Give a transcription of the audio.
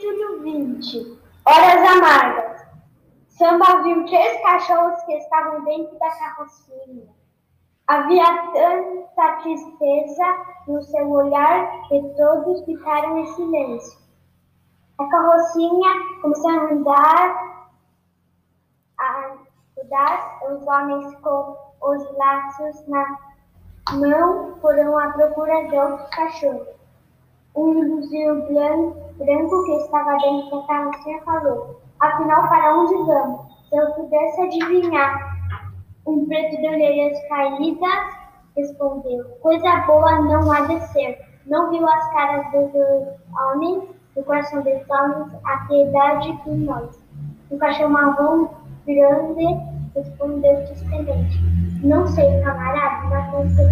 XX. Horas amargas. Samba viu três cachorros que estavam dentro da carrocinha. Havia tanta tristeza no seu olhar que todos ficaram em silêncio. A carrocinha começou a andar, a andar, os homens com os laços na mão foram à procura de outros cachorros. Um luzinho branco que estava dentro da carrocinha falou: Afinal, para onde vamos? Se eu pudesse adivinhar. Um preto de orelhas caídas respondeu: Coisa boa não há de ser. Não viu as caras dos homens, do coração dos homens, a piedade por nós. Um cachorro marrom grande respondeu tristemente: Não sei, camarada, mas morrer.